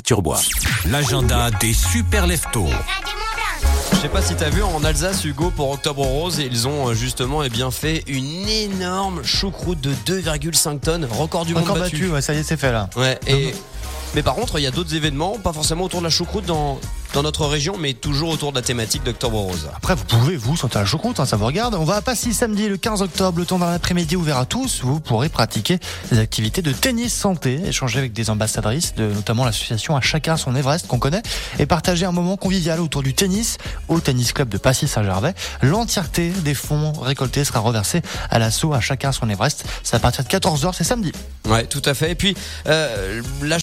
Turbois. L'agenda des super leftos. Je sais pas si t'as vu en Alsace, Hugo, pour Octobre Rose, ils ont euh, justement eh bien, fait une énorme choucroute de 2,5 tonnes, record du monde Encore battu. battu, ouais, ça y est, c'est fait là. Ouais, et... Mais par contre, il y a d'autres événements, pas forcément autour de la choucroute dans, dans notre région, mais toujours autour de la thématique d'Octobre Rose. Après, vous pouvez, vous, à la choucroute, hein, ça vous regarde. On va à Passy samedi le 15 octobre, le temps dans l'après-midi ouvert à tous. Vous pourrez pratiquer des activités de tennis santé, échanger avec des ambassadrices, de notamment l'association À Chacun son Everest qu'on connaît, et partager un moment convivial autour du tennis au tennis club de Passy-Saint-Gervais. L'entièreté des fonds récoltés sera reversée à l'assaut À Chacun son Everest. C'est à partir de 14h, c'est samedi. Ouais, tout à fait. Et puis, euh, la